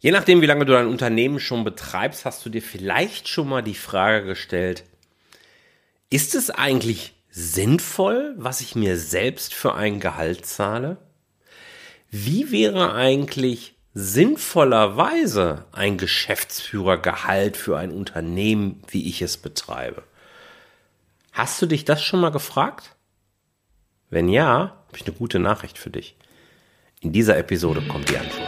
Je nachdem, wie lange du dein Unternehmen schon betreibst, hast du dir vielleicht schon mal die Frage gestellt, ist es eigentlich sinnvoll, was ich mir selbst für ein Gehalt zahle? Wie wäre eigentlich sinnvollerweise ein Geschäftsführergehalt für ein Unternehmen, wie ich es betreibe? Hast du dich das schon mal gefragt? Wenn ja, habe ich eine gute Nachricht für dich. In dieser Episode kommt die Antwort.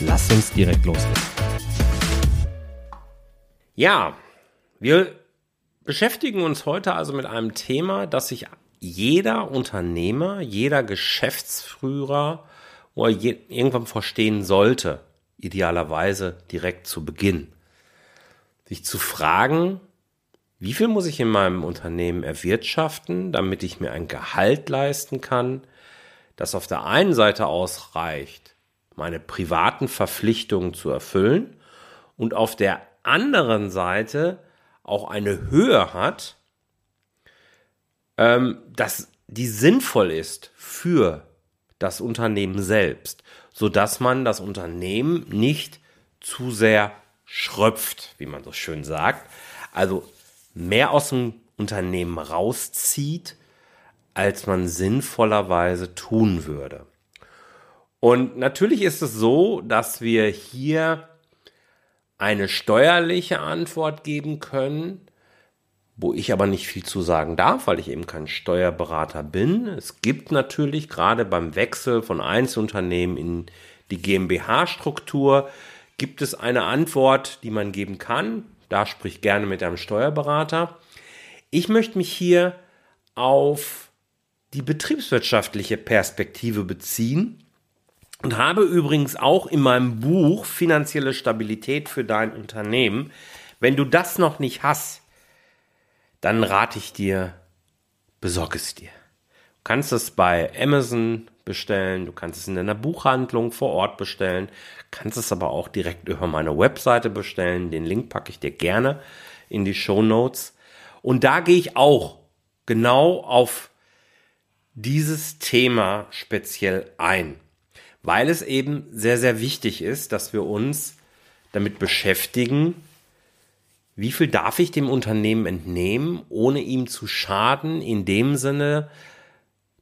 Lass uns direkt loslegen. Ja, wir beschäftigen uns heute also mit einem Thema, das sich jeder Unternehmer, jeder Geschäftsführer oder je, irgendwann verstehen sollte, idealerweise direkt zu Beginn. Sich zu fragen, wie viel muss ich in meinem Unternehmen erwirtschaften, damit ich mir ein Gehalt leisten kann, das auf der einen Seite ausreicht, meine privaten Verpflichtungen zu erfüllen und auf der anderen Seite auch eine Höhe hat, ähm, dass die sinnvoll ist für das Unternehmen selbst, so dass man das Unternehmen nicht zu sehr schröpft, wie man so schön sagt, also mehr aus dem Unternehmen rauszieht, als man sinnvollerweise tun würde. Und natürlich ist es so, dass wir hier eine steuerliche Antwort geben können, wo ich aber nicht viel zu sagen darf, weil ich eben kein Steuerberater bin. Es gibt natürlich gerade beim Wechsel von Einzelunternehmen in die GmbH-Struktur, gibt es eine Antwort, die man geben kann. Da sprich gerne mit einem Steuerberater. Ich möchte mich hier auf die betriebswirtschaftliche Perspektive beziehen und habe übrigens auch in meinem Buch Finanzielle Stabilität für dein Unternehmen, wenn du das noch nicht hast, dann rate ich dir, besorg es dir. Du kannst es bei Amazon bestellen, du kannst es in deiner Buchhandlung vor Ort bestellen, kannst es aber auch direkt über meine Webseite bestellen. Den Link packe ich dir gerne in die Show Notes. Und da gehe ich auch genau auf dieses Thema speziell ein weil es eben sehr, sehr wichtig ist, dass wir uns damit beschäftigen, wie viel darf ich dem Unternehmen entnehmen, ohne ihm zu schaden, in dem Sinne,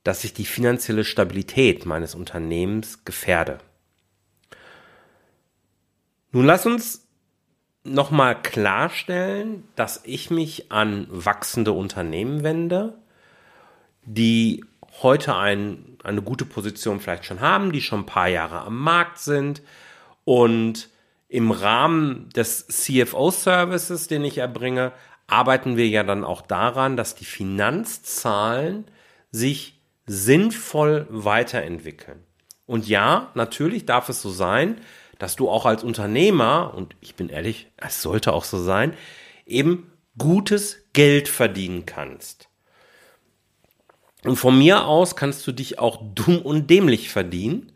dass ich die finanzielle Stabilität meines Unternehmens gefährde. Nun lass uns nochmal klarstellen, dass ich mich an wachsende Unternehmen wende, die heute ein, eine gute Position vielleicht schon haben, die schon ein paar Jahre am Markt sind und im Rahmen des CFO-Services, den ich erbringe, arbeiten wir ja dann auch daran, dass die Finanzzahlen sich sinnvoll weiterentwickeln. Und ja, natürlich darf es so sein, dass du auch als Unternehmer, und ich bin ehrlich, es sollte auch so sein, eben gutes Geld verdienen kannst. Und von mir aus kannst du dich auch dumm und dämlich verdienen.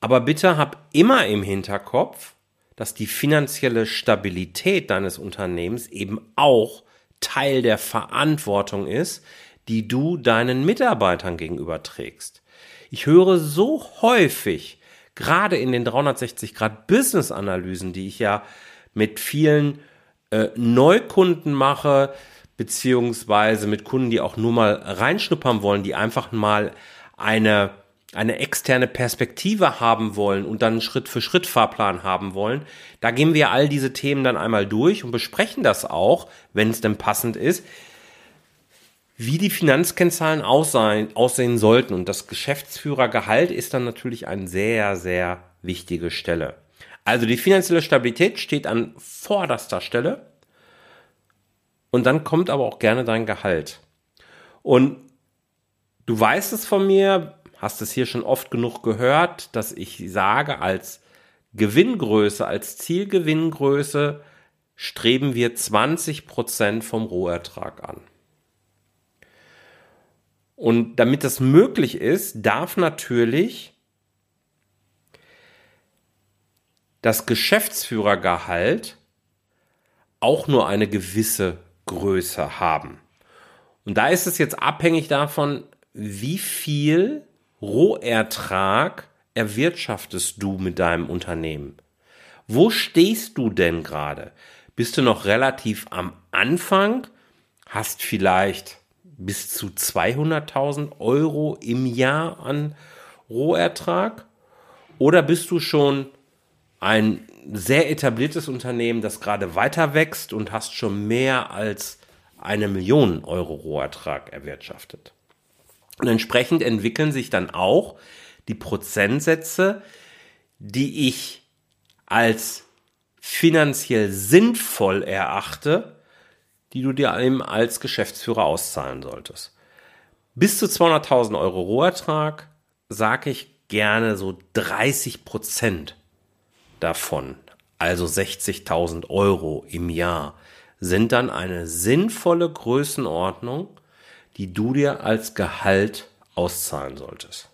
Aber bitte hab immer im Hinterkopf, dass die finanzielle Stabilität deines Unternehmens eben auch Teil der Verantwortung ist, die du deinen Mitarbeitern gegenüber trägst. Ich höre so häufig, gerade in den 360 Grad Business Analysen, die ich ja mit vielen äh, Neukunden mache, beziehungsweise mit Kunden, die auch nur mal reinschnuppern wollen, die einfach mal eine, eine externe Perspektive haben wollen und dann Schritt für Schritt Fahrplan haben wollen. Da gehen wir all diese Themen dann einmal durch und besprechen das auch, wenn es denn passend ist, wie die Finanzkennzahlen aussehen, aussehen sollten. Und das Geschäftsführergehalt ist dann natürlich eine sehr, sehr wichtige Stelle. Also die finanzielle Stabilität steht an vorderster Stelle. Und dann kommt aber auch gerne dein Gehalt. Und du weißt es von mir, hast es hier schon oft genug gehört, dass ich sage, als Gewinngröße, als Zielgewinngröße streben wir 20% vom Rohertrag an. Und damit das möglich ist, darf natürlich das Geschäftsführergehalt auch nur eine gewisse Größe haben. Und da ist es jetzt abhängig davon, wie viel Rohertrag erwirtschaftest du mit deinem Unternehmen? Wo stehst du denn gerade? Bist du noch relativ am Anfang? Hast vielleicht bis zu 200.000 Euro im Jahr an Rohertrag? Oder bist du schon ein sehr etabliertes Unternehmen, das gerade weiter wächst und hast schon mehr als eine Million Euro Rohertrag erwirtschaftet? Und entsprechend entwickeln sich dann auch die Prozentsätze, die ich als finanziell sinnvoll erachte, die du dir eben als Geschäftsführer auszahlen solltest. Bis zu 200.000 Euro Rohertrag sage ich gerne so 30 Prozent davon, also 60.000 Euro im Jahr, sind dann eine sinnvolle Größenordnung, die du dir als Gehalt auszahlen solltest.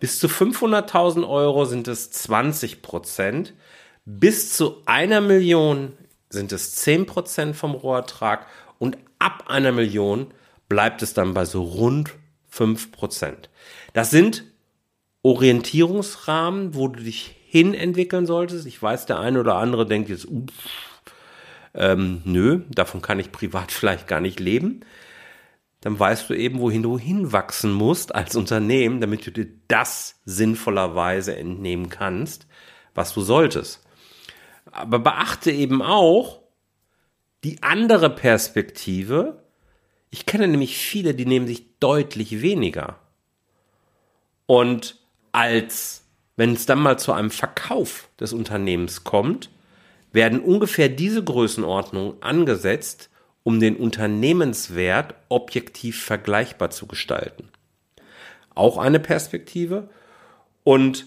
Bis zu 500.000 Euro sind es 20 Prozent. Bis zu einer Million sind es 10 Prozent vom Rohertrag und ab einer Million bleibt es dann bei so rund 5 Prozent. Das sind Orientierungsrahmen, wo du dich hin entwickeln solltest. Ich weiß, der eine oder andere denkt jetzt, uff, ähm, nö, davon kann ich privat vielleicht gar nicht leben dann weißt du eben, wohin du hinwachsen musst als Unternehmen, damit du dir das sinnvollerweise entnehmen kannst, was du solltest. Aber beachte eben auch die andere Perspektive. Ich kenne nämlich viele, die nehmen sich deutlich weniger. Und als, wenn es dann mal zu einem Verkauf des Unternehmens kommt, werden ungefähr diese Größenordnungen angesetzt, um den Unternehmenswert objektiv vergleichbar zu gestalten. Auch eine Perspektive. Und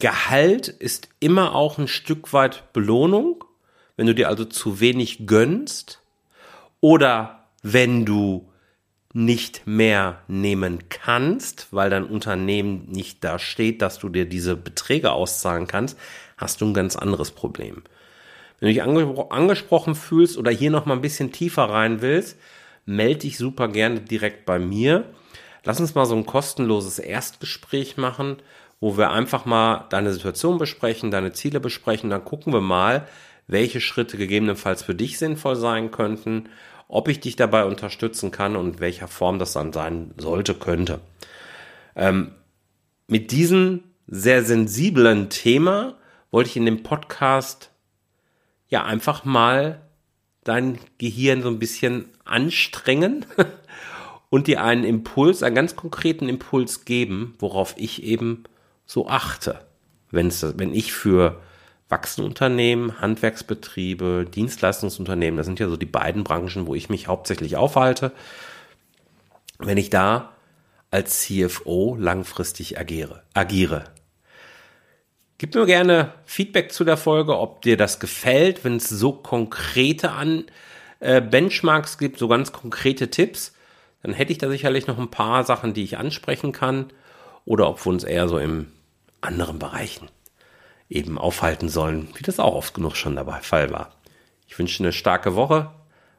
Gehalt ist immer auch ein Stück weit Belohnung, wenn du dir also zu wenig gönnst oder wenn du nicht mehr nehmen kannst, weil dein Unternehmen nicht da steht, dass du dir diese Beträge auszahlen kannst, hast du ein ganz anderes Problem. Wenn du dich ange angesprochen fühlst oder hier noch mal ein bisschen tiefer rein willst, melde dich super gerne direkt bei mir. Lass uns mal so ein kostenloses Erstgespräch machen, wo wir einfach mal deine Situation besprechen, deine Ziele besprechen. Dann gucken wir mal, welche Schritte gegebenenfalls für dich sinnvoll sein könnten, ob ich dich dabei unterstützen kann und welcher Form das dann sein sollte, könnte. Ähm, mit diesem sehr sensiblen Thema wollte ich in dem Podcast ja einfach mal dein Gehirn so ein bisschen anstrengen und dir einen Impuls, einen ganz konkreten Impuls geben, worauf ich eben so achte. Wenn's, wenn ich für wachsende Unternehmen, Handwerksbetriebe, Dienstleistungsunternehmen, das sind ja so die beiden Branchen, wo ich mich hauptsächlich aufhalte, wenn ich da als CFO langfristig agiere. agiere. Gib mir gerne Feedback zu der Folge, ob dir das gefällt, wenn es so konkrete an äh, Benchmarks gibt, so ganz konkrete Tipps. Dann hätte ich da sicherlich noch ein paar Sachen, die ich ansprechen kann. Oder ob wir uns eher so in anderen Bereichen eben aufhalten sollen, wie das auch oft genug schon dabei Fall war. Ich wünsche eine starke Woche.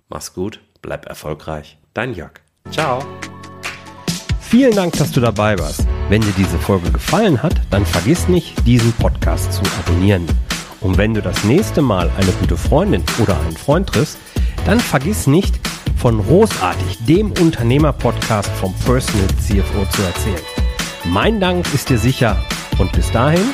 Mach's gut, bleib erfolgreich. Dein Jörg. Ciao. Vielen Dank, dass du dabei warst. Wenn dir diese Folge gefallen hat, dann vergiss nicht, diesen Podcast zu abonnieren. Und wenn du das nächste Mal eine gute Freundin oder einen Freund triffst, dann vergiss nicht, von Großartig, dem Unternehmer-Podcast vom Personal CFO zu erzählen. Mein Dank ist dir sicher und bis dahin